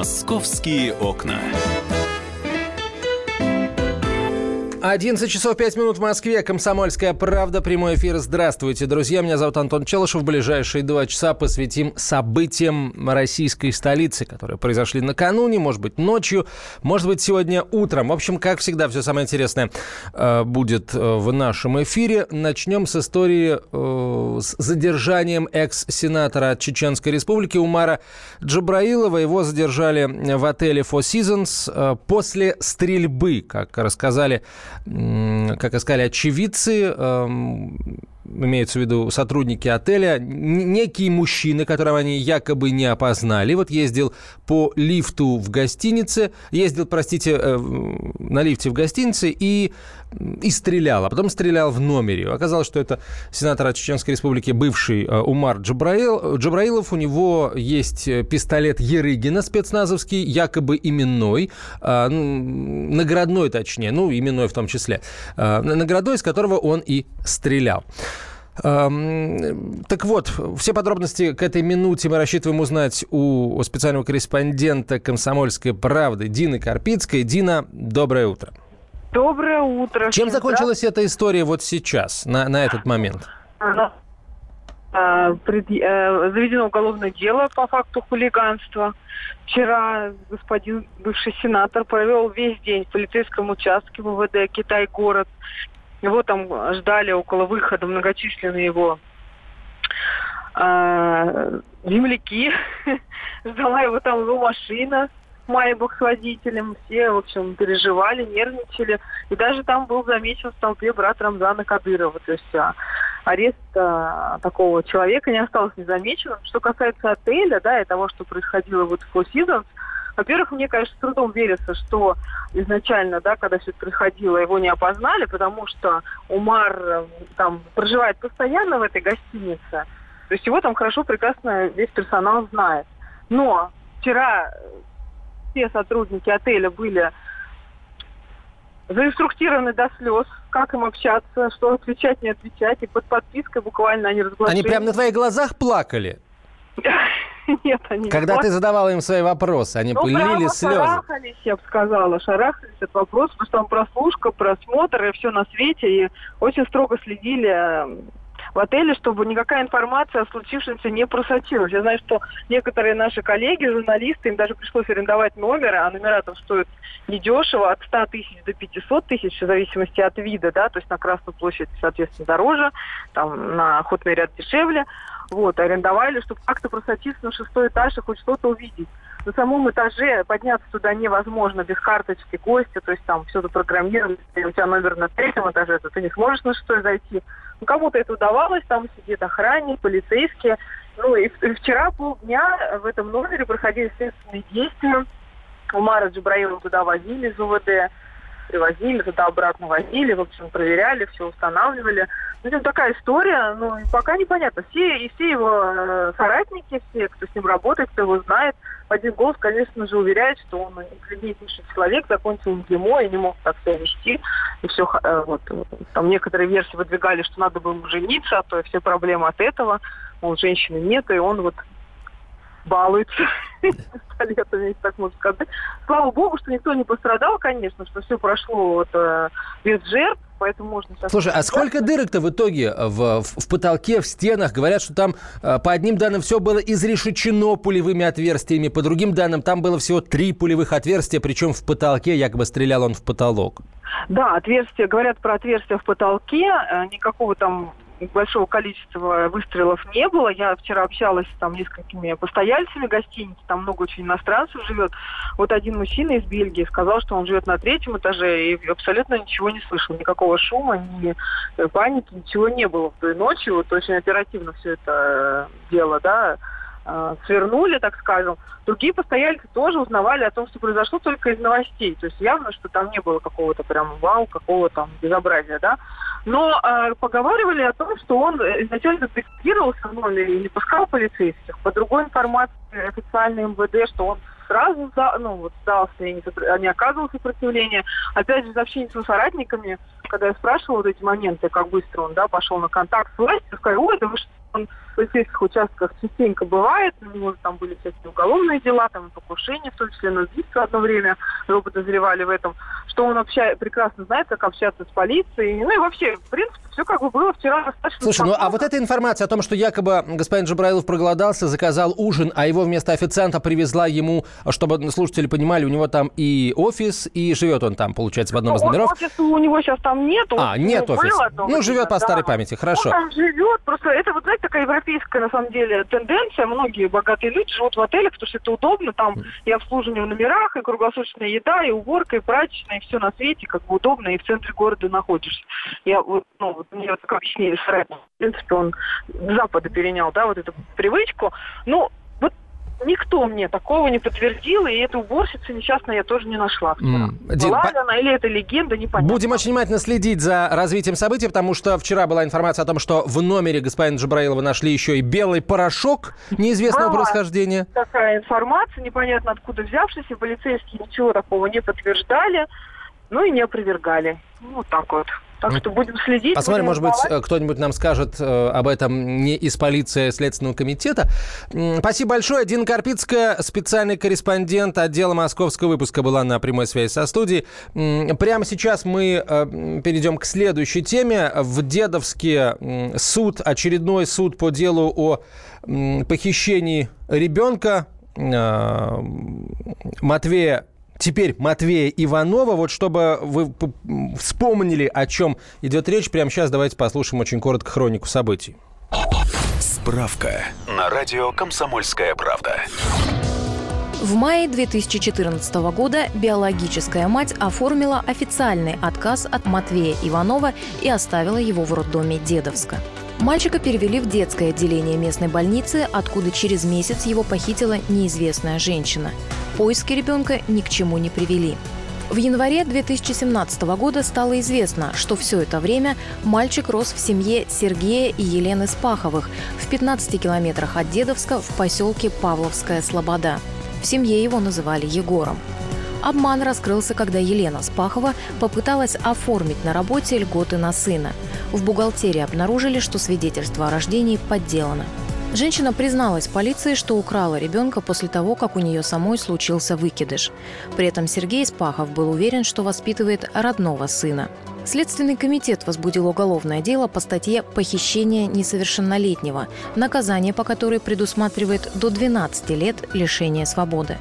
Московские окна. 11 часов 5 минут в Москве. Комсомольская правда. Прямой эфир. Здравствуйте, друзья. Меня зовут Антон Челышев. В ближайшие два часа посвятим событиям российской столицы, которые произошли накануне, может быть, ночью, может быть, сегодня утром. В общем, как всегда, все самое интересное э, будет э, в нашем эфире. Начнем с истории э, с задержанием экс-сенатора Чеченской Республики Умара Джабраилова. Его задержали в отеле Four Seasons после стрельбы, как рассказали как сказали очевидцы, эм, имеется в виду сотрудники отеля, некие мужчины, которого они якобы не опознали. Вот ездил по лифту в гостинице, ездил, простите, э, на лифте в гостинице и, и стрелял, а потом стрелял в номере. Оказалось, что это сенатор от Чеченской Республики, бывший э, Умар Джабраил, Джабраилов. У него есть пистолет Ерыгина спецназовский, якобы именной, э, наградной точнее, ну, именной в том числе, наградной, из которого он и стрелял. Так вот, все подробности к этой минуте мы рассчитываем узнать у специального корреспондента «Комсомольской правды» Дины Карпицкой. Дина, доброе утро. Доброе утро. Чем закончилась эта история вот сейчас, на, на этот момент? А, э, заведено уголовное дело по факту хулиганства. Вчера господин бывший сенатор провел весь день в полицейском участке ВВД «Китай-город» Его там ждали около выхода многочисленные его э, земляки. Ждала его там его машина. Майбах с водителем. Все, в общем, переживали, нервничали. И даже там был замечен в толпе брат Рамзана Кадырова. То есть а, арест а, такого человека не остался незамеченным. Что касается отеля, да, и того, что происходило вот в Four Seasons, во-первых, мне, конечно, с трудом верится, что изначально, да, когда все это происходило, его не опознали, потому что Умар э, там проживает постоянно в этой гостинице. То есть его там хорошо, прекрасно весь персонал знает. Но вчера все сотрудники отеля были заинструктированы до слез, как им общаться, что отвечать, не отвечать. И под подпиской буквально они разглашали. Они прямо на твоих глазах плакали? Нет, они Когда не ты задавала им свои вопросы, они ну, пылили слезы. шарахались, я бы сказала, шарахались от вопросов, потому что там прослушка, просмотр и все на свете, и очень строго следили в отеле, чтобы никакая информация о случившемся не просочилась. Я знаю, что некоторые наши коллеги, журналисты, им даже пришлось арендовать номеры, а номера там стоят недешево, от 100 тысяч до 500 тысяч, в зависимости от вида, да, то есть на Красную площадь, соответственно, дороже, там на охотный ряд дешевле. Вот, арендовали, чтобы как-то просочиться на шестой этаж и хоть что-то увидеть. На самом этаже подняться туда невозможно без карточки гостя, то есть там все запрограммировано, если у тебя номер на третьем этаже, то ты не сможешь на шестой зайти. Ну, кому-то это удавалось, там сидит охранник, полицейские. Ну, и, и вчера полдня в этом номере проходили следственные действия. Умара Джабраила туда возили из УВД привозили, туда-обратно возили, в общем, проверяли, все устанавливали. Ну, это такая история, ну, пока непонятно. Все, и все его э, соратники, все, кто с ним работает, кто его знает, в один голос, конечно же, уверяет, что он интеллигентнейший человек, закончил МГИМО и не мог так себя вести. И все, э, вот, там некоторые версии выдвигали, что надо было ему жениться, а то все проблемы от этого. Мол, женщины нет, и он вот балуется пистолетами, если так можно сказать. Слава богу, что никто не пострадал, конечно, что все прошло вот, э, без жертв, поэтому можно сейчас... Слушай, а сколько дырок-то в итоге в, в, в потолке, в стенах? Говорят, что там э, по одним данным все было изрешечено пулевыми отверстиями, по другим данным там было всего три пулевых отверстия, причем в потолке, якобы стрелял он в потолок. Да, отверстия, говорят про отверстия в потолке, э, никакого там большого количества выстрелов не было. Я вчера общалась там несколькими постояльцами гостиницы, там много очень иностранцев живет. Вот один мужчина из Бельгии сказал, что он живет на третьем этаже и абсолютно ничего не слышал, никакого шума, ни паники, ничего не было в той ночи. Вот очень оперативно все это дело, да, э, свернули, так скажем. Другие постояльцы тоже узнавали о том, что произошло только из новостей. То есть явно, что там не было какого-то прям вау, какого там безобразия, да. Но э, поговаривали о том, что он изначально детектировался в номере и не пускал полицейских. По другой информации официальной МВД, что он сразу за, ну, вот, сдался и не, не оказывал сопротивления. Опять же, в общении с соратниками, когда я спрашивала вот эти моменты, как быстро он да, пошел на контакт с властью, сказали, ой, да вы что, он полицейских участках частенько бывает. У него там были всякие уголовные дела, там покушения, в том числе на убийство одно время. Его подозревали в этом. Что он вообще прекрасно знает, как общаться с полицией. Ну и вообще, в принципе, все как бы было вчера достаточно Слушай, ну а вот эта информация о том, что якобы господин Джабраилов проголодался, заказал ужин, а его вместо официанта привезла ему, чтобы слушатели понимали, у него там и офис, и живет он там, получается, в одном из Ну, номеров. Офиса у него сейчас там нету. А, нет Ну, офиса. Ну, живет по старой памяти, хорошо. Он там живет. Просто это, вот знаете, такая европейская, на самом деле, тенденция. Многие богатые люди живут в отелях, потому что это удобно. Там и обслуживание в номерах, и круглосуточная еда, и уборка, и прачечная, и все на свете, как бы удобно, и в центре города находишься. Я вот, ну, вот мне вот так объяснили. В принципе, он с Запада перенял, да, вот эту привычку. Ну, никто мне такого не подтвердил, и эту уборщицу несчастно я тоже не нашла Дин, Была по- ли она или это легенда, непонятно. Будем очень внимательно следить за развитием событий, потому что вчера была информация о том, что в номере господина Джабраилова нашли еще и белый порошок неизвестного Была. происхождения. такая информация, непонятно откуда взявшаяся, полицейские ничего такого не подтверждали, ну и не опровергали. Ну, Вот так вот. Так Ну, что будем следить. Посмотрим, будем может быть, э, кто-нибудь нам скажет э, об этом не из полиции Следственного комитета. Спасибо большое. Дина Карпицкая, специальный корреспондент отдела московского выпуска, была на прямой связи со студией. Прямо сейчас мы э, перейдем к следующей теме. В Дедовске суд, очередной суд по делу о похищении ребенка Матвея Теперь Матвея Иванова. Вот чтобы вы вспомнили, о чем идет речь, прямо сейчас давайте послушаем очень коротко хронику событий. Справка на радио «Комсомольская правда». В мае 2014 года биологическая мать оформила официальный отказ от Матвея Иванова и оставила его в роддоме Дедовска. Мальчика перевели в детское отделение местной больницы, откуда через месяц его похитила неизвестная женщина. Поиски ребенка ни к чему не привели. В январе 2017 года стало известно, что все это время мальчик рос в семье Сергея и Елены Спаховых в 15 километрах от Дедовска в поселке Павловская Слобода. В семье его называли Егором. Обман раскрылся, когда Елена Спахова попыталась оформить на работе льготы на сына. В бухгалтерии обнаружили, что свидетельство о рождении подделано. Женщина призналась полиции, что украла ребенка после того, как у нее самой случился выкидыш. При этом Сергей Спахов был уверен, что воспитывает родного сына. Следственный комитет возбудил уголовное дело по статье «Похищение несовершеннолетнего», наказание по которой предусматривает до 12 лет лишения свободы.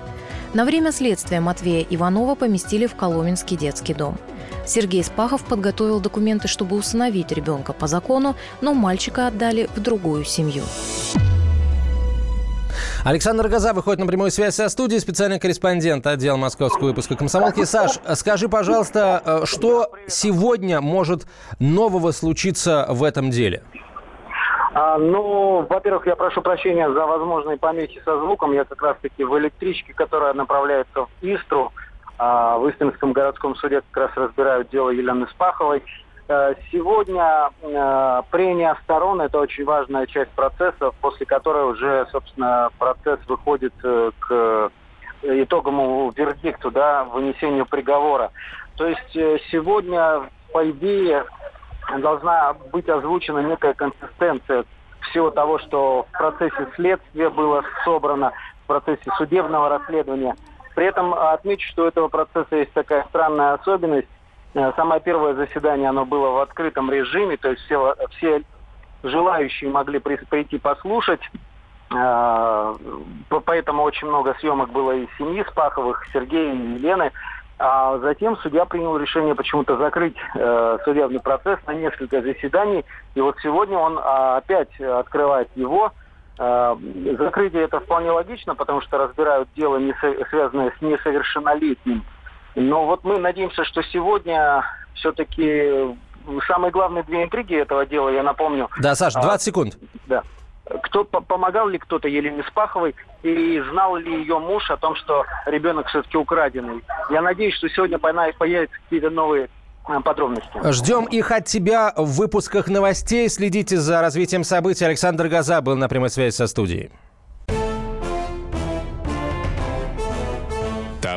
На время следствия Матвея Иванова поместили в Коломенский детский дом. Сергей Спахов подготовил документы, чтобы усыновить ребенка по закону, но мальчика отдали в другую семью. Александр Газа выходит на прямую связь со студией, специальный корреспондент отдела московского выпуска «Комсомолки». Саш, скажи, пожалуйста, э, что сегодня может нового случиться в этом деле? А, ну, во-первых, я прошу прощения за возможные помехи со звуком. Я как раз-таки в электричке, которая направляется в Истру, а, в Истринском городском суде как раз разбирают дело Елены Спаховой. Э, Сегодня э, прения сторон – это очень важная часть процесса, после которой уже, собственно, процесс выходит э, к итоговому вердикту, да, вынесению приговора. То есть сегодня, по идее, должна быть озвучена некая консистенция всего того, что в процессе следствия было собрано, в процессе судебного расследования. При этом отмечу, что у этого процесса есть такая странная особенность. Э, Самое первое заседание, оно было в открытом режиме, то есть все, все желающие могли при- прийти послушать. Э, по- Поэтому очень много съемок было и семьи Спаховых, Сергея и Елены. А затем судья принял решение почему-то закрыть э, судебный процесс на несколько заседаний. И вот сегодня он а, опять открывает его. Э, закрытие это вполне логично, потому что разбирают дело, не связанное с несовершеннолетним. Но вот мы надеемся, что сегодня все-таки самые главные две интриги этого дела, я напомню, Да, Саш, А, 20 секунд. да. Кто по- помогал ли кто-то Елене Спаховой и знал ли ее муж о том, что ребенок все-таки украденный? Я надеюсь, что сегодня появятся какие-то новые э, подробности. Ждем их от тебя в выпусках новостей. Следите за развитием событий. Александр Газа был на прямой связи со студией.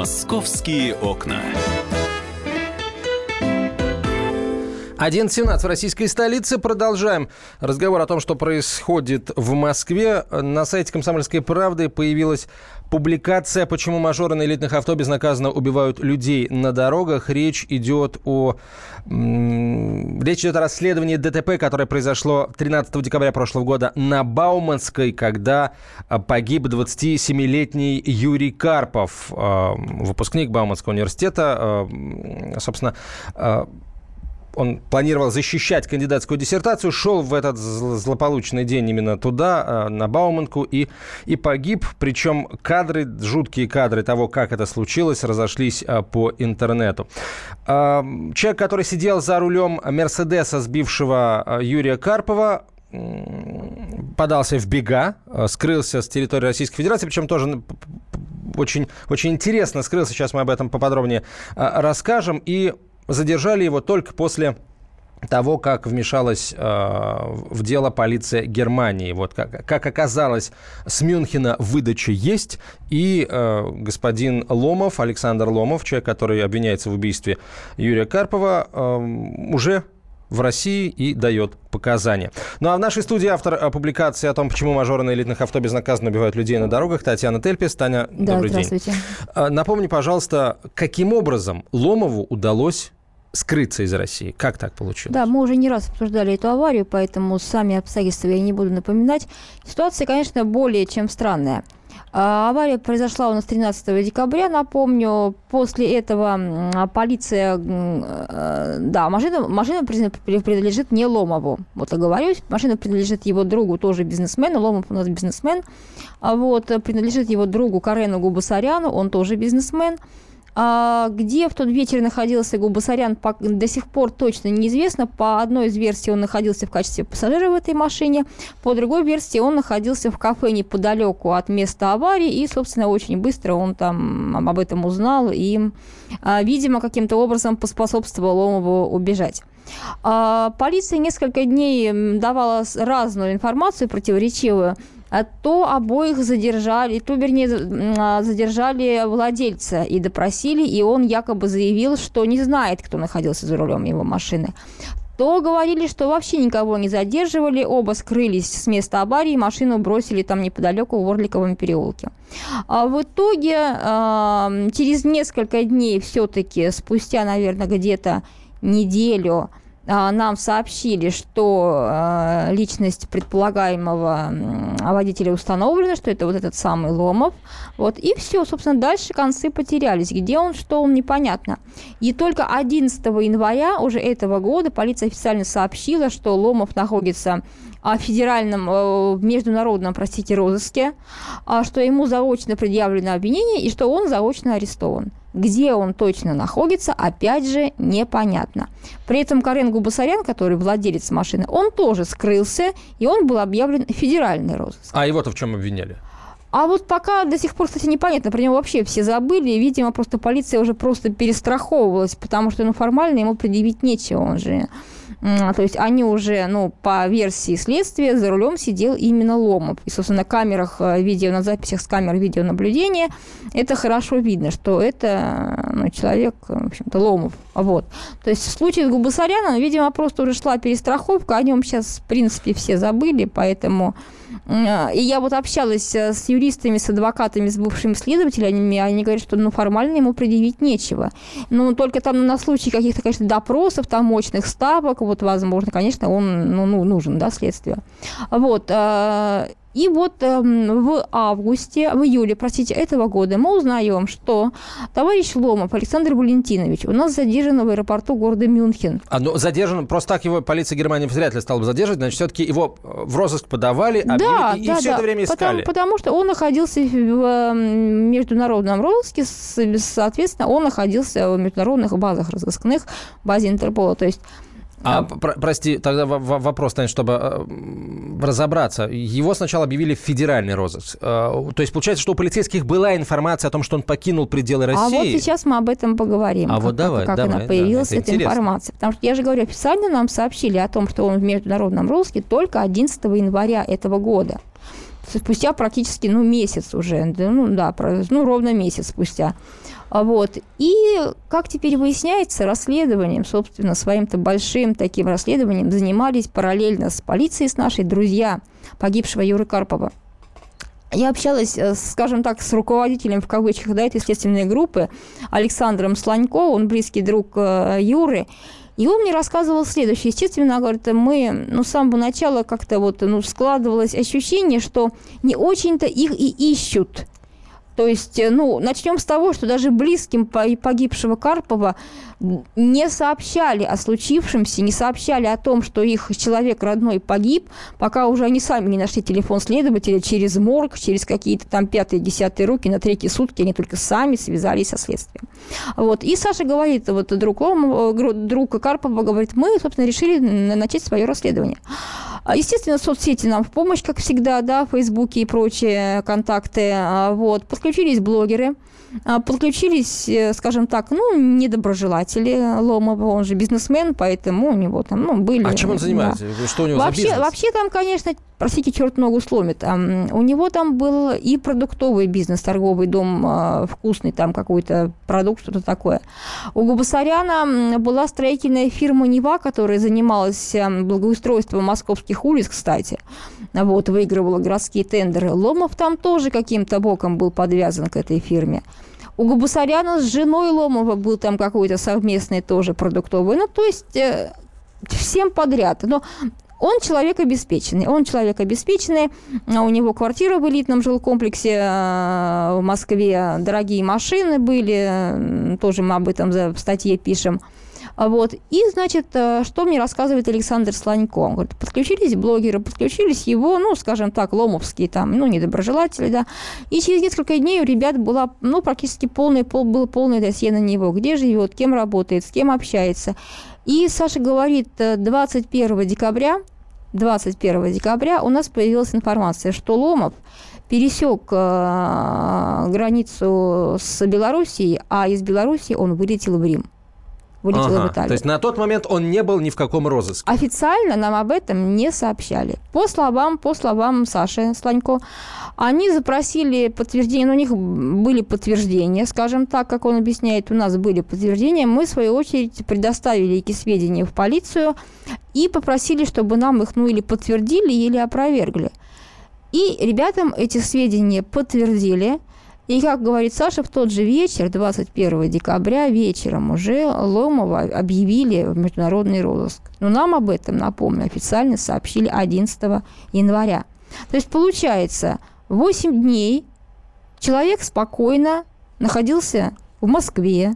«Московские окна». 11.17 в российской столице. Продолжаем разговор о том, что происходит в Москве. На сайте «Комсомольской правды» появилась публикация «Почему мажоры на элитных авто безнаказанно убивают людей на дорогах». Речь идет о... Речь идет о расследовании ДТП, которое произошло 13 декабря прошлого года на Бауманской, когда погиб 27-летний Юрий Карпов, э, выпускник Бауманского университета. Э, собственно, он планировал защищать кандидатскую диссертацию, шел в этот злополучный день именно туда, э, на Бауманку, и, и погиб. Причем кадры, жуткие кадры того, как это случилось, разошлись э, по интернету. Э, человек, который сидел за рулем Мерседеса, сбившего Юрия Карпова, подался в бега, скрылся с территории Российской Федерации, причем тоже очень, очень интересно скрылся, сейчас мы об этом поподробнее расскажем, и Задержали его только после того, как вмешалась э, в дело полиция Германии. Вот как, как оказалось, с Мюнхена выдача есть, и э, господин Ломов, Александр Ломов, человек, который обвиняется в убийстве Юрия Карпова, э, уже в России и дает показания. Ну а в нашей студии автор э, публикации о том, почему мажоры на элитных авто безнаказанно убивают людей на дорогах, Татьяна Тельпес. Таня, да, добрый здравствуйте. день. Э, напомни, пожалуйста, каким образом Ломову удалось скрыться из России. Как так получилось? Да, мы уже не раз обсуждали эту аварию, поэтому сами обстоятельства я не буду напоминать. Ситуация, конечно, более чем странная. А, авария произошла у нас 13 декабря, напомню. После этого полиция... Э, да, машина, машина принадлежит не Ломову. Вот оговорюсь. Машина принадлежит его другу, тоже бизнесмену. Ломов у нас бизнесмен. А вот, принадлежит его другу Карену Губасаряну, он тоже бизнесмен. А где в тот вечер находился Губасарян, до сих пор точно неизвестно. По одной из версий он находился в качестве пассажира в этой машине, по другой версии он находился в кафе неподалеку от места аварии, и, собственно, очень быстро он там об этом узнал и, а, видимо, каким-то образом поспособствовал Ломову убежать. А, полиция несколько дней давала разную информацию противоречивую то обоих задержали, то, вернее, а, задержали владельца и допросили, и он якобы заявил, что не знает, кто находился за рулем его машины то говорили, что вообще никого не задерживали, оба скрылись с места аварии, машину бросили там неподалеку в Орликовом переулке. А в итоге через несколько дней все-таки, спустя, наверное, где-то неделю, а, нам сообщили, что а, личность предполагаемого водителя установлена, что это вот этот самый Ломов. Вот, и все, собственно, дальше концы потерялись. Где он, что он, непонятно. И только 11 января уже этого года полиция официально сообщила, что Ломов находится в федеральном, э, международном, простите, розыске, а что ему заочно предъявлено обвинение и что он заочно арестован. Где он точно находится, опять же, непонятно. При этом Карен Губасарян, который владелец машины, он тоже скрылся, и он был объявлен федеральный розыск. А его-то в чем обвиняли? А вот пока до сих пор, кстати, непонятно, про него вообще все забыли, и, видимо, просто полиция уже просто перестраховывалась, потому что, ну, формально ему предъявить нечего, он же то есть они уже, ну, по версии следствия, за рулем сидел именно Ломов. И, собственно, на камерах э, видео, на записях с камер видеонаблюдения это хорошо видно, что это ну, человек, в общем-то, Ломов. Вот. То есть в случае с Губасаряном, видимо, просто уже шла перестраховка, о нем сейчас, в принципе, все забыли, поэтому и я вот общалась э, с юристами, с адвокатами, с бывшими следователями, они говорят, что ну, формально ему предъявить нечего. Ну, только там на случай каких-то, конечно, допросов, там мощных ставок, вот, возможно, конечно, он ну, ну, нужен, да, следствию. Вот. И вот э, в августе, в июле, простите, этого года мы узнаем, что товарищ Ломов Александр Валентинович у нас задержан в аэропорту города Мюнхен. А, ну, задержан, просто так его полиция Германии вряд ли стала бы задерживать, значит, все-таки его в розыск подавали, объявили, да, и, да, и все да. это время искали. Потому, потому что он находился в э, международном розыске, соответственно, он находился в международных базах разыскных, в базе Интерпола. То есть А, про- прости, тогда вопрос, Тань, чтобы э, разобраться. Его сначала объявили в федеральный розыск. Э, То есть получается, что у полицейских была информация о том, что он покинул пределы России? А вот сейчас мы об этом поговорим. А как, вот давай, как давай, она да, появилась, это эта интересно. информация. Потому что я же говорю, официально нам сообщили о том, что он в международном розыске только 11 января этого года. Спустя практически, ну, месяц уже, ну, да, ну, ровно месяц спустя. А Вот. И, как теперь выясняется, расследованием, собственно, своим-то большим таким расследованием занимались параллельно с полицией, с нашей, друзья погибшего Юры Карпова. Я общалась, э, скажем так, с руководителем, в кавычках, да, этой следственной группы, Александром Слонько, он близкий друг э, Юры, и он мне рассказывал следующее. Естественно, говорит, мы, ну, с самого начала как-то вот, ну, складывалось ощущение, что не очень-то их и ищут. То есть, э, ну, начнем с того, что даже близким по- погибшего Карпова не сообщали о случившемся, не сообщали о том, что их человек родной погиб, пока уже они сами не нашли телефон следователя через морг, через какие-то там пятые, десятые руки, на третьи сутки они только сами связались со следствием. Вот. И Саша говорит, вот друг, гру- друг Карпова говорит, мы, собственно, решили начать свое расследование. А, Естественно, соцсети нам в помощь, как всегда, да, в Фейсбуке и прочие контакты. А, Вот. Подключились блогеры, подключились, э, скажем так, ну, недоброжелатели Ломова, он же бизнесмен, поэтому у него там, ну, были... А чем он да. занимается? Что у него Вообще, за бизнес? вообще там, конечно, простите, черт ногу сломит. У него там был и продуктовый бизнес, торговый дом а, вкусный, там какой-то продукт, что-то такое. У Губасаряна была строительная фирма «Нева», которая занималась благоустройством московских улиц, кстати. Вот, выигрывала городские тендеры. Ломов там тоже каким-то боком был подвязан к этой фирме. У Губасаряна с женой Ломова был там какой-то совместный тоже продуктовый. Ну, то есть э, всем подряд. Но он человек обеспеченный. Он человек обеспеченный. У него квартира в элитном жилкомплексе э, в Москве. Дорогие машины были. Тоже мы об этом в статье пишем. А Вот. И, значит, э, что мне рассказывает Александр Слонько? Он говорит, подключились блогеры, подключились его, ну, скажем так, ломовские там, ну, недоброжелатели, да. И через несколько дней у ребят была, ну, практически полный, пол, было полное досье на него. Где живет, кем работает, с кем общается. И Саша говорит, э, 21 декабря 21 декабря у нас появилась информация, что Ломов пересек э, границу с Белоруссией, а из Белоруссии он вылетел в Рим. Вылетел Ага, в Италию. То есть на тот момент он не был ни в каком розыске. Официально нам об этом не сообщали. По словам, по словам Саши Слонько, они запросили подтверждение, но у них были подтверждения, скажем так, как он объясняет, у нас были подтверждения. Мы, в свою очередь, предоставили эти сведения в полицию и попросили, чтобы нам их, ну, или подтвердили, или опровергли. И ребятам эти сведения подтвердили. И, как говорит Саша, в тот же вечер, 21 декабря, вечером уже Ломова объявили в международный розыск. Но нам об этом, напомню, официально сообщили 11 января. То есть, получается, 8 дней человек спокойно находился в Москве,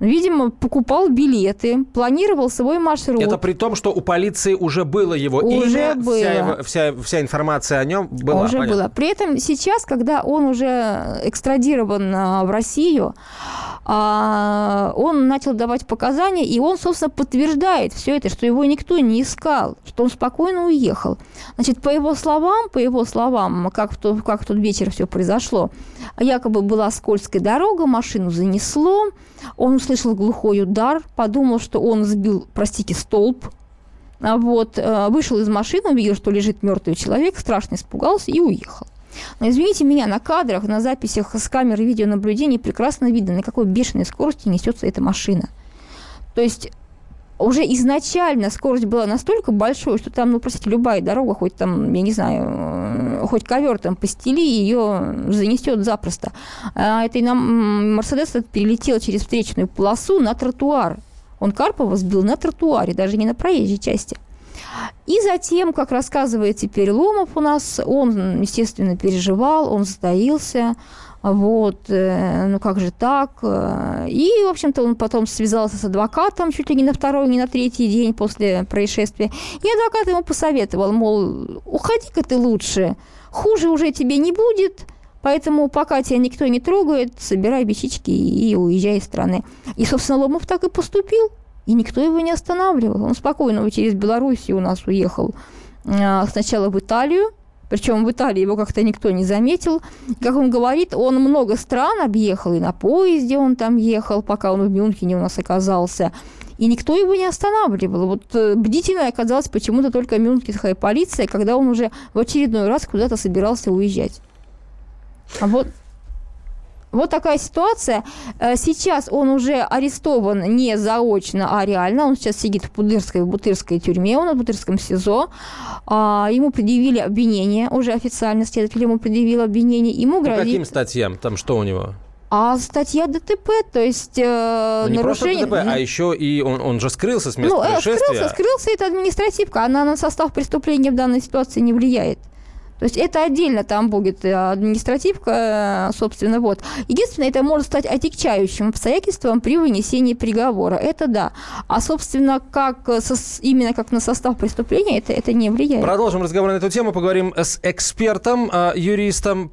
видимо, покупал билеты, планировал свой маршрут. Это при том, что у полиции уже было его Уже имя, было. Вся, его- вся, вся информация о нем была. уже понятно. было. При этом сейчас, когда он уже экстрадирован а, в Россию, а, он начал давать показания, и он, собственно, подтверждает все это, что его никто не искал, что он спокойно уехал. Значит, по его словам, по его словам, как в тот, как в тот вечер все произошло, якобы была скользкая дорога, машину занесло, он услышал глухой удар, подумал, что он сбил, простите, столб, а вот, э, вышел из машины, увидел, что лежит мертвый человек, страшно испугался и уехал. Но извините меня, на кадрах, на записях с камеры видеонаблюдения прекрасно видно, на какой бешеной скорости несется эта машина. То есть уже изначально скорость была настолько большой, что там, ну, простите, любая дорога, хоть там, я не знаю, хоть ковер там постели, ее занесет запросто. А это и нам Мерседес перелетел через встречную полосу на тротуар. Он Карпова сбил на тротуаре, даже не на проезжей части. И затем, как рассказывает теперь Ломов у нас, он, естественно, переживал, он затаился, вот, э, ну как же так? И, в общем-то, он потом связался с адвокатом чуть ли не на второй, не на третий день после происшествия. И адвокат ему посоветовал, мол, уходи-ка ты лучше, хуже уже тебе не будет, Поэтому пока тебя никто не трогает, собирай вещички и уезжай из страны. И, собственно, Ломов так и поступил. И никто его не останавливал. Он спокойно через Белоруссию у нас уехал э, сначала в Италию, причем в Италии его как-то никто не заметил. Как он говорит, он много стран объехал, и на поезде он там ехал, пока он в Мюнхене у нас оказался. И никто его не останавливал. Вот э, бдительной оказалась почему-то только мюнхенская полиция, когда он уже в очередной раз куда-то собирался уезжать. А вот вот такая ситуация. Э, сейчас он уже арестован не заочно, а реально. Он сейчас сидит в Пудырской, в Бутырской тюрьме, он в Бутырском СИЗО. А, ему предъявили обвинение, уже официально следователь ему предъявил обвинение. Ему грозит... По каким статьям? Там что у него? А статья ДТП, то есть э, ну, нарушение... ДТП, а еще и он, он же скрылся с места ну, происшествия. Скрылся, скрылся, это административка, она на состав преступления в данной ситуации не влияет. То есть это отдельно там будет э, административка, э, собственно, вот. Единственное, это может стать отягчающим обстоятельством при вынесении приговора. Это да. А, собственно, как э, именно как на состав преступления, это, это не влияет. Продолжим разговор на эту тему. Поговорим с экспертом, юристом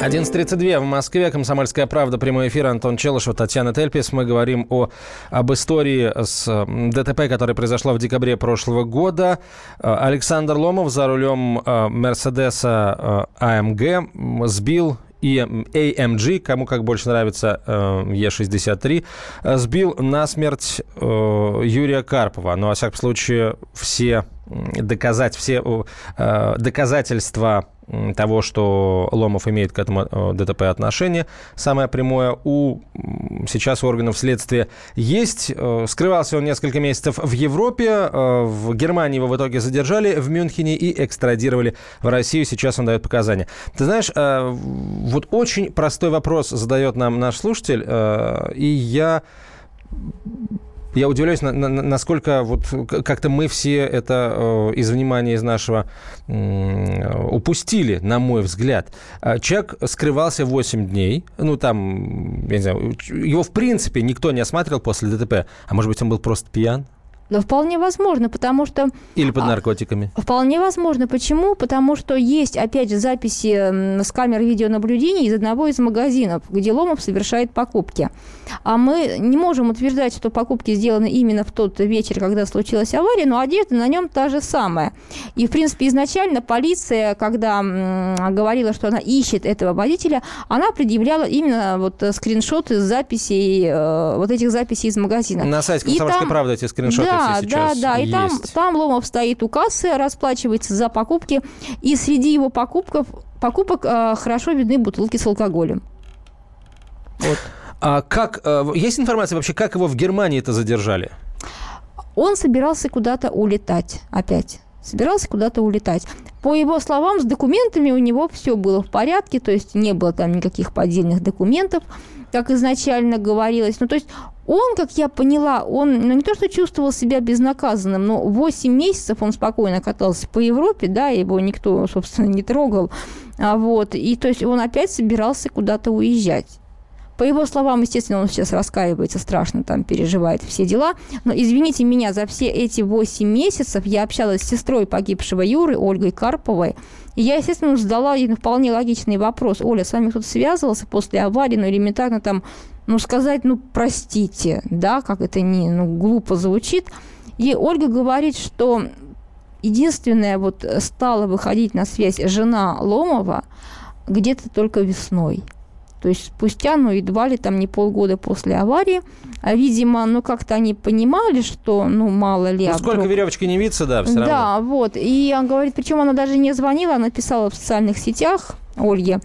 11.32 в Москве. Комсомольская правда. Прямой эфир. Антон Челышев, Татьяна Тельпис. Мы говорим о, об истории с ДТП, которая произошла в декабре прошлого года. Э, Александр Ломов за рулем э, Мерседеса АМГ э, сбил и AMG, кому как больше нравится Е63, сбил насмерть Юрия Карпова. Но, во всяком случае, все доказать все э, доказательства того, что Ломов имеет к этому э, ДТП отношение, самое прямое, у сейчас органов следствия есть. Э, скрывался он несколько месяцев в Европе, в Германии его в итоге задержали, в Мюнхене и экстрадировали в Россию. Сейчас он дает показания. Ты знаешь, вот очень простой вопрос задает нам наш слушатель, и я я удивляюсь, на, на, насколько вот как-то мы все это э, из внимания из нашего э, упустили, на мой взгляд. А человек скрывался 8 дней, ну там, я не знаю, его в принципе никто не осматривал после ДТП, а может быть он был просто пьян? Да вполне возможно, потому что... Или под а, наркотиками. Вполне возможно. Почему? Потому что есть, опять же, записи с камер видеонаблюдения из одного из магазинов, где Ломов совершает покупки. А мы не можем утверждать, что покупки сделаны именно в тот вечер, когда случилась авария, но одежда на нем та же самая. И, в принципе, изначально полиция, когда говорила, что она ищет этого водителя, она предъявляла именно вот скриншоты записей, э, вот этих записей из магазина. На сайте «Комсомольской правды» эти скриншоты да, да, да, да. И там, там Ломов стоит у кассы, расплачивается за покупки, и среди его покупков, покупок э, хорошо видны бутылки с алкоголем. Вот. А как, э, есть информация вообще, как его в Германии это задержали? Он собирался куда-то улетать опять собирался куда-то улетать. По его словам, с документами у него все было в порядке, то есть не было там никаких поддельных документов, как изначально говорилось. Ну, то есть он, как я поняла, он ну, не то что чувствовал себя безнаказанным, но 8 месяцев он спокойно катался по Европе, да, его никто, собственно, не трогал. А вот, и то есть он опять собирался куда-то уезжать. По его словам, естественно, он сейчас раскаивается, страшно там переживает все дела. Но, извините меня, за все эти 8 месяцев я общалась с сестрой погибшего Юры, Ольгой Карповой, и я, естественно, задала ей вполне логичный вопрос. Оля, с вами кто-то связывался после аварии, ну, элементарно там, ну, сказать, ну, простите, да, как это не, ну, глупо звучит. И Ольга говорит, что единственная вот стала выходить на связь жена Ломова где-то только весной. То есть спустя, ну, едва ли там не полгода после аварии, а, видимо, ну, как-то они понимали, что, ну, мало ли... Ну, сколько вдруг... веревочки не виться, да, все равно. Да, вот. И он говорит, причем она даже не звонила, она писала в социальных сетях Ольге, а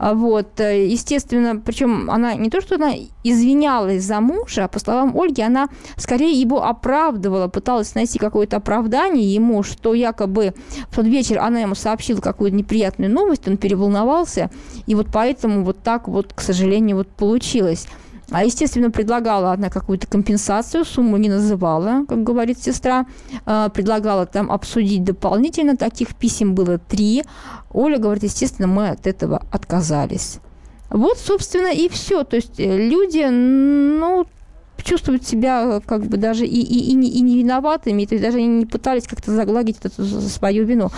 вот, э, естественно, причем она не то, что она извинялась за мужа, а по словам Ольги, она скорее его оправдывала, пыталась найти какое-то оправдание ему, что якобы в тот вечер она ему сообщила какую-то неприятную новость, он переволновался, и вот поэтому вот так вот, к сожалению, вот получилось. А, естественно, предлагала она какую-то компенсацию, сумму не называла, как говорит сестра. А, предлагала там обсудить дополнительно. Таких писем было три. Оля говорит, естественно, мы от этого отказались. Вот, собственно, и все. То есть э, люди, ну, чувствуют себя как бы даже и, и, и, не, и не виноватыми, то есть даже не пытались как-то загладить эту свою вину.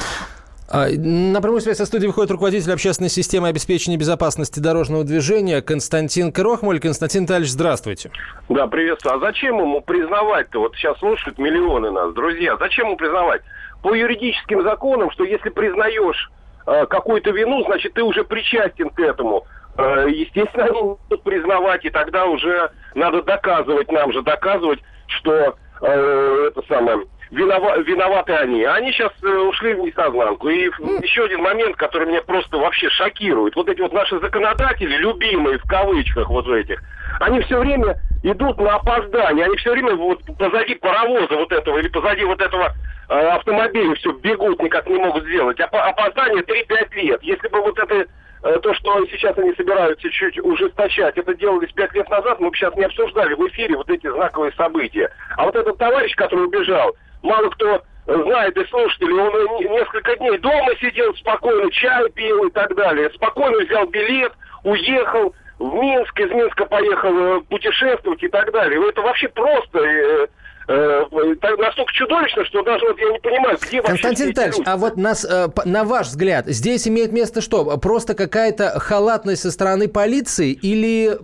А, на прямую связь со студией выходит руководитель общественной системы обеспечения безопасности дорожного движения Константин Крохмоль. Константин Витальевич, здравствуйте. Да, приветствую. А зачем ему признавать-то? Вот сейчас слушают миллионы нас, друзья. Зачем ему признавать? По юридическим законам, что если признаешь э, какую-то вину, значит, ты уже причастен к этому. Э, естественно, они признавать, и тогда уже надо доказывать, нам же доказывать, что э, это самое винова, виноваты они. Они сейчас э, ушли в несознанку. И еще один момент, который меня просто вообще шокирует. Вот эти вот наши законодатели, любимые в кавычках вот этих, они все время идут на опоздание. Они все время вот позади паровоза вот этого или позади вот этого э, автомобиля все бегут, никак не могут сделать. Опоздание 3-5 лет. Если бы вот это э, то, что сейчас они собираются чуть ужесточать, это делались пять лет назад, мы бы сейчас не обсуждали в эфире вот эти знаковые события. А вот этот товарищ, который убежал, мало кто знает и слушатели, он несколько дней дома сидел спокойно, чай пил и так далее. Спокойно взял билет, уехал в Минск, из Минска поехал э, путешествовать и так далее. Это вообще просто э, э, настолько чудовищно, что даже вот я не понимаю, где вообще... Константин а вот нас, э, на ваш взгляд, здесь имеет место что? Просто какая-то халатность со стороны полиции или,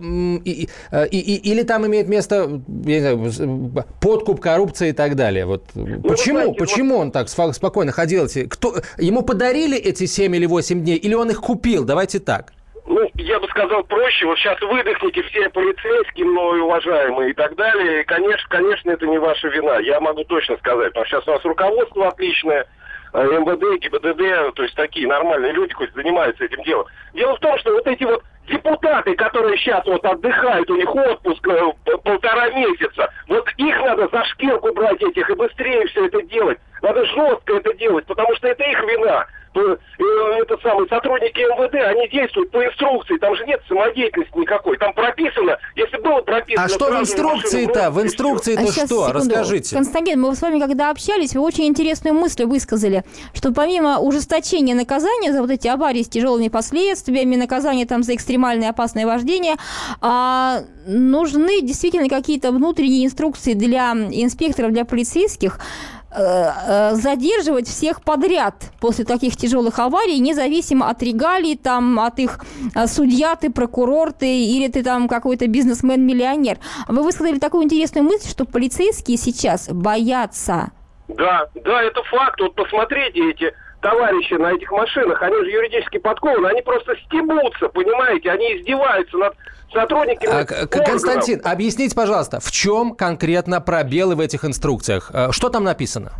и, и, и, или там имеет место я не знаю, подкуп, коррупция и так далее? Вот ну, почему? Знаете, почему вот... он так спокойно ходил? Кто, ему подарили эти 7 или 8 дней или он их купил? Давайте так. Ну, я бы сказал проще. Вот сейчас выдохните все полицейские, мной уважаемые и так далее. И, конечно, конечно, это не ваша вина. Я могу точно сказать. Потому что сейчас у нас руководство отличное, э, МВД, ГИБДД, то есть такие нормальные люди, хоть занимаются этим делом. Дело в том, что вот эти вот депутаты, которые сейчас вот отдыхают, у них отпуск э, полтора месяца, вот их надо за шкирку брать этих и быстрее все это делать. Жестко это делать, потому что это их вина э, это самые сотрудники МВД, они действуют по инструкции, там же нет самодеятельности никакой, там прописано, если было прописано... А что в инструкции-то? В инструкции-то а что? Секунду. Расскажите. Константин, мы с вами когда общались, вы очень интересную мысль высказали, что помимо ужесточения наказания за вот эти аварии с тяжелыми последствиями, наказания там за экстремальное опасное вождение, а, нужны действительно какие-то внутренние инструкции для инспекторов, для полицейских, задерживать всех подряд после таких тяжелых аварий, независимо от регалий, там, от их э, судья ты, прокурор ты, или ты там какой-то бизнесмен-миллионер. Вы высказали такую интересную мысль, что полицейские сейчас боятся. Да, да, это факт. Вот посмотрите эти товарищи на этих машинах, они же юридически подкованы, они просто стебутся, понимаете, они издеваются над сотрудниками а, Константин, объясните, пожалуйста, в чем конкретно пробелы в этих инструкциях? Э, что там написано?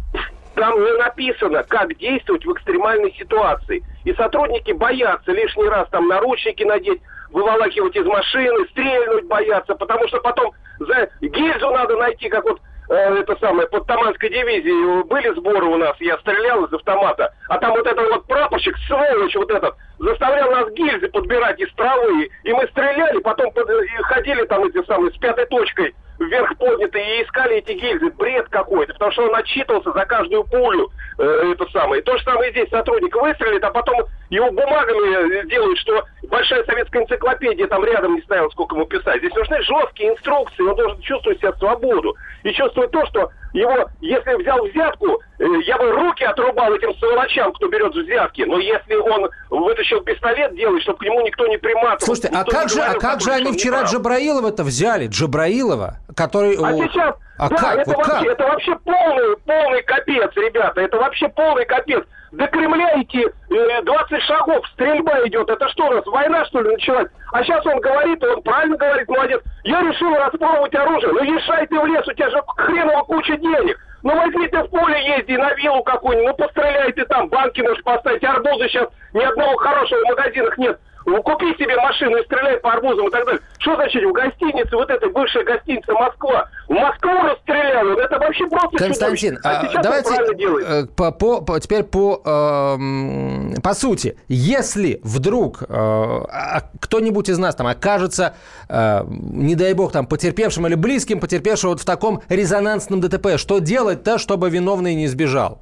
Там не написано, как действовать в экстремальной ситуации. И сотрудники боятся лишний раз там наручники надеть, выволакивать из машины, стрельнуть боятся, потому что потом за гильзу надо найти, как вот это самое, под Таманской дивизией были сборы у нас, я стрелял из автомата, а там вот этот вот прапорщик, сволочь вот этот, заставлял нас гильзы подбирать из травы, и мы стреляли, потом под, и ходили там эти самые с пятой точкой вверх подняты и искали эти гильзы. Бред какой-то, потому что он отчитывался за каждую пулю. Э, это самое. То же самое здесь сотрудник выстрелит, а потом его бумагами делают, что большая советская энциклопедия там рядом не ставила, сколько ему писать. Здесь нужны жесткие инструкции, он должен чувствовать себя свободу. И чувствовать то, что его, если взял взятку, э, я бы руки отрубал этим сволочам, кто берет взятки. Но если он вытащил пистолет, делает, чтобы к нему никто не приматывал. Слушайте, а как же, а как же они вчера Джабраилова-то взяли? Джабраилова, который... А сейчас а да, как? Это, вот вообще, как? это вообще полный, полный капец, ребята. Это вообще полный капец. До Кремля идти э, 20 шагов, стрельба идет. Это что у нас, война, что ли, началась? А сейчас он говорит, он правильно говорит, молодец. Я решил распробовать оружие. Ну, ешай ты в лес, у тебя же хреново куча денег. Ну, возьми ты в поле езди на виллу какую-нибудь, ну, постреляй ты там, банки можешь поставить. Арбузы сейчас ни одного хорошего в магазинах нет. Ну, купи себе машину и стреляй по арбузам и так далее. Что значит в гостинице, вот эта бывшая гостиница Москва, в Москву расстреляла? Ну, это вообще просто Константин, а, а давайте э, по, по, по, теперь по, э, по сути. Если вдруг э, а, кто-нибудь из нас там окажется, э, не дай бог, там, потерпевшим или близким потерпевшим вот в таком резонансном ДТП, что делать-то, чтобы виновный не сбежал?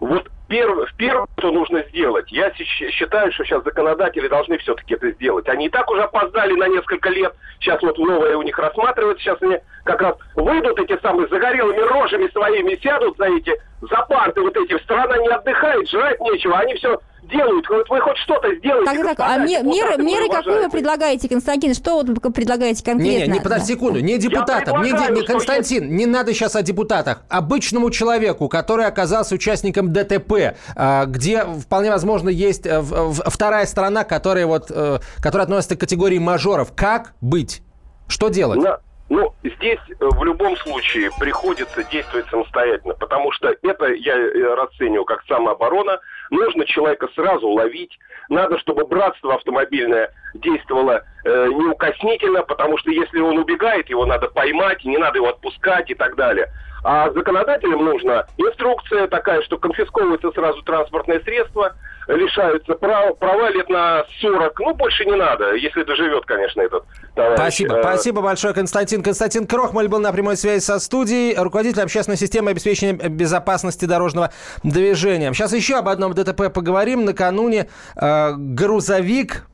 Вот в первое, что нужно сделать, я считаю, что сейчас законодатели должны все-таки это сделать. Они и так уже опоздали на несколько лет. Сейчас вот новое у них рассматривается. Сейчас они как раз выйдут эти самые загорелыми рожами своими, сядут за эти, за парты вот эти. Страна не отдыхает, жрать нечего. Они все делают. Вот вы хоть что-то сделаете. Так, так, а меры, меры какие вы предлагаете, Константин? Что вы предлагаете конкретно? Не, не, не подожди секунду. Не депутатам, не, не, Константин, я... не надо сейчас о депутатах. Обычному человеку, который оказался участником ДТП, а, где вполне возможно есть э, вторая сторона, которая, вот, э, которая относится к категории мажоров. Как быть? Что делать? На... Ну, здесь э, в любом случае приходится действовать самостоятельно, потому что это я расцениваю как самооборона. Нужно человека сразу ловить. Надо, чтобы братство автомобильное действовало э, неукоснительно, потому что если он убегает, его надо поймать, не надо его отпускать и так далее. А законодателям нужна инструкция такая, что конфисковывается сразу транспортное средство, лишаются прав, права лет на 40. Ну, больше не надо, если доживет, конечно, этот товарищ. Спасибо. Э, Спасибо большое, Константин. Константин Крохмаль был на прямой связи со студией, руководитель общественной системы обеспечения безопасности дорожного движения. Сейчас еще об одном ДТП поговорим. Накануне э, грузовик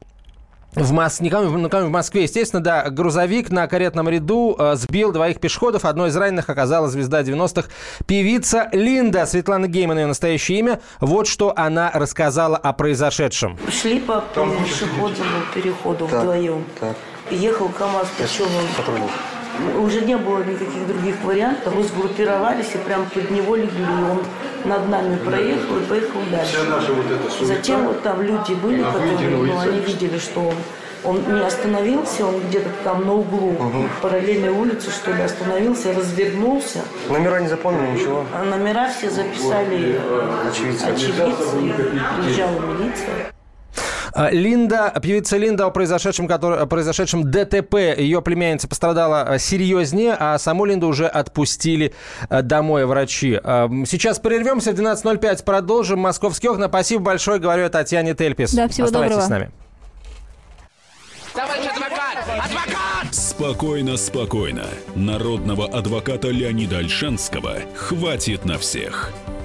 в, Мос... в Москве, естественно, да, грузовик на каретном ряду э, сбил двоих пешеходов. Одной из раненых оказалась звезда 90-х певица Линда. Светлана Гейман, ее настоящее имя. Вот что она рассказала о произошедшем. Шли по пешеходному переходу так, вдвоем. Так. Ехал КамАЗ Печевым. Уже не было никаких других вариантов. Мы сгруппировались и прям под него легли. Он над нами проехал и поехал дальше. Затем вот там люди были, которые, ну, они видели, что он он не остановился, он где-то там на углу угу. параллельной улицы, что ли, остановился, развернулся. Номера не запомнили, ничего? А номера все записали очевидцы. очевидцы. Приезжала милиция. А, Линда, певица Линда о произошедшем, который, о произошедшем ДТП. Ее племянница пострадала а, серьезнее, а саму Линду уже отпустили а, домой врачи. Сейчас прервемся. В 12.05 продолжим. Московский окна. Спасибо большое, говорю я Татьяне Тельпис. Да, всего Оставайтесь доброго. с нами. Товарищ адвокат! Адвокат! Спокойно, спокойно. Народного адвоката Леонида Альшанского хватит на всех.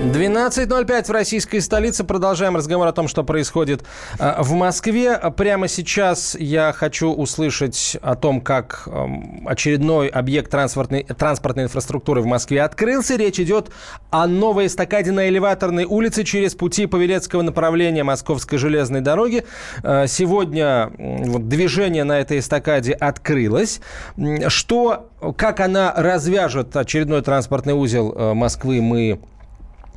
12.05 в российской столице. Продолжаем разговор о том, что происходит э, в Москве. Прямо сейчас я хочу услышать о том, как эм, очередной объект транспортной, транспортной инфраструктуры в Москве открылся. Речь идет о новой эстакаде на элеваторной улице через пути Павелецкого направления Московской железной дороги. Э, сегодня движение на этой эстакаде открылось. Что, как она развяжет очередной транспортный узел э, Москвы, мы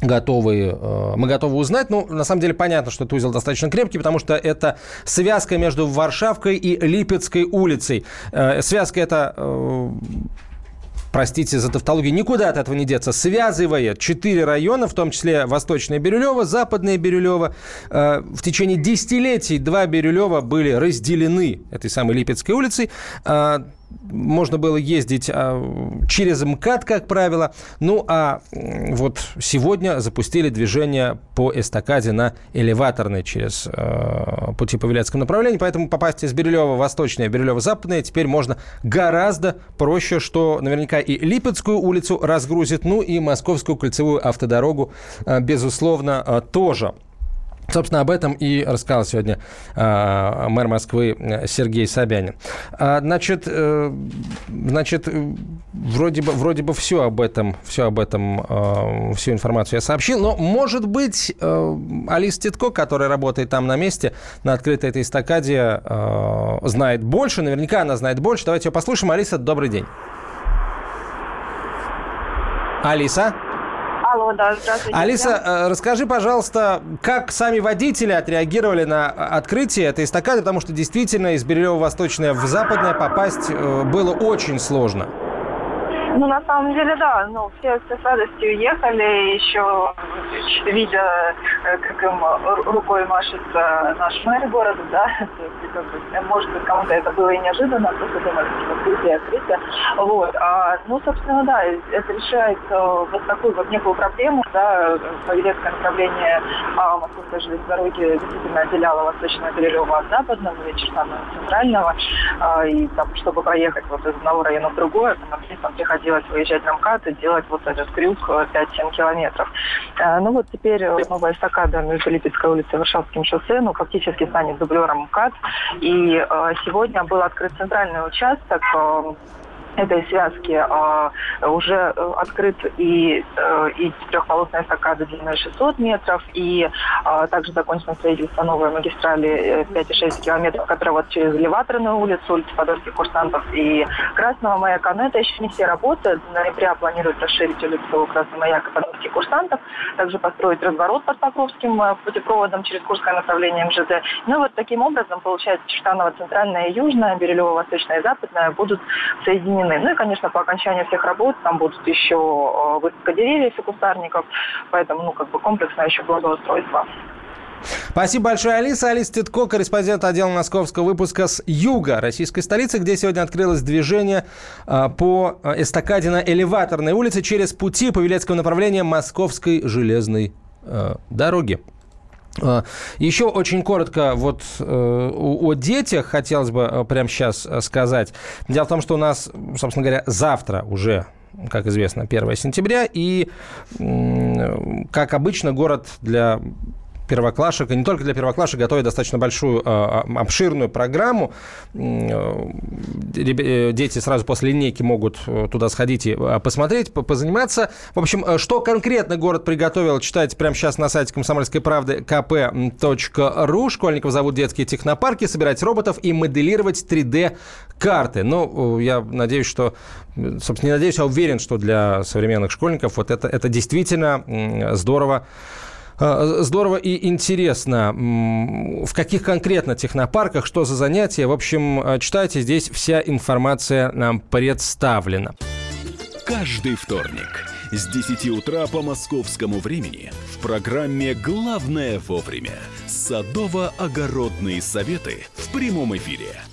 готовы, э, мы готовы узнать. Ну, на самом деле понятно, что этот узел достаточно крепкий, потому что это связка между Варшавкой и Липецкой улицей. Э, связка это э, простите за тавтологию, никуда от этого не деться, связывает четыре района, в том числе Восточное Бирюлево, Западное Бирюлево. В течение десятилетий два Бирюлева были разделены этой самой Липецкой улицей. Можно было ездить а, через МКАД, как правило. Ну, а вот сегодня запустили движение по эстакаде на элеваторной через э, пути по Виляцкому направлению. Поэтому попасть из Бирюлева восточное, Бирюлева западное теперь можно гораздо проще, что наверняка и Липецкую улицу разгрузит, ну и Московскую кольцевую автодорогу, э, безусловно, э, тоже. Собственно, об этом и рассказал сегодня э, мэр Москвы Сергей Собянин. А, значит, э, значит, вроде бы, вроде бы все об этом, все об этом, э, всю информацию я сообщил, но, может быть, э, Алиса Титко, которая работает там на месте, на открытой этой эстакаде, э, знает больше, наверняка она знает больше. Давайте ее послушаем. Алиса, добрый день. Алиса? Алло, да, здравствуйте. Алиса, э, расскажи, пожалуйста, как сами водители отреагировали на открытие этой эстакады, потому что действительно из Бирюлево-Восточное в Западное попасть э, было очень сложно. Ну, на самом деле, да. Ну, все, все с радостью ехали, еще видя, э, как им рукой машет наш мэр города, да. Может быть, кому-то это было и неожиданно, просто думали, что открытие, открытие. Вот. А, ну, собственно, да, это решает вот такую вот некую проблему, да, Павелецкое направление а, Московской железной дороги действительно отделяло Восточное Перелева от Западного и Чертанова центрального. А, и там, чтобы проехать вот из одного района в другой, там приходилось приходилось выезжать на МКАД и делать вот этот крюк 5-7 э, километров. Э, ну вот теперь э, новая эстакада между Липецкой улицей и Варшавским шоссе, ну, фактически станет дублером МКАД. И сегодня был открыт центральный участок этой связки а, уже э, открыт и, э, и трехполосная эстакада длиной 600 метров, и а, также закончено строительство новой магистрали 5,6 э, километров, которая вот через Леваторную улицу, улицу Подольских курсантов и Красного маяка. Но это еще не все работы. В ноябре планируют расширить улицу Красного маяка Подольских курсантов, также построить разворот под Покровским путепроводом через Курское направление МЖД. Ну вот таким образом, получается, Чертаново центральная и южная, Бирюлево восточная и западная будут соединены устранены. Ну и, конечно, по окончании всех работ там будут еще э, высадка деревьев и кустарников, поэтому, ну, как бы комплексное еще благоустройство. Спасибо большое, Алиса. Алиса Титко, корреспондент отдела московского выпуска с юга российской столицы, где сегодня открылось движение э, по эстакаде на Элеваторной улице через пути по Вилецкому направлению Московской железной э, дороги. А, Еще очень коротко вот э, о детях хотелось бы э, прямо сейчас э, сказать. Дело в том, что у нас, собственно говоря, завтра уже как известно, 1 сентября. И, как обычно, город для первоклашек, и не только для первоклашек, готовят достаточно большую, а, а, обширную программу. Э, дети сразу после линейки могут э, туда сходить и посмотреть, позаниматься. В общем, э, что конкретно город приготовил, читайте прямо сейчас на сайте комсомольской правды kp.ru. Школьников зовут детские технопарки, собирать роботов и моделировать 3D-карты. Ну, я надеюсь, что собственно, не надеюсь, а уверен, что для современных школьников вот это, это действительно здорово здорово и интересно. В каких конкретно технопарках, что за занятия? В общем, а, читайте, здесь вся информация нам представлена. Каждый вторник с 10 утра по московскому времени в программе «Главное вовремя» садово-огородные советы в прямом эфире –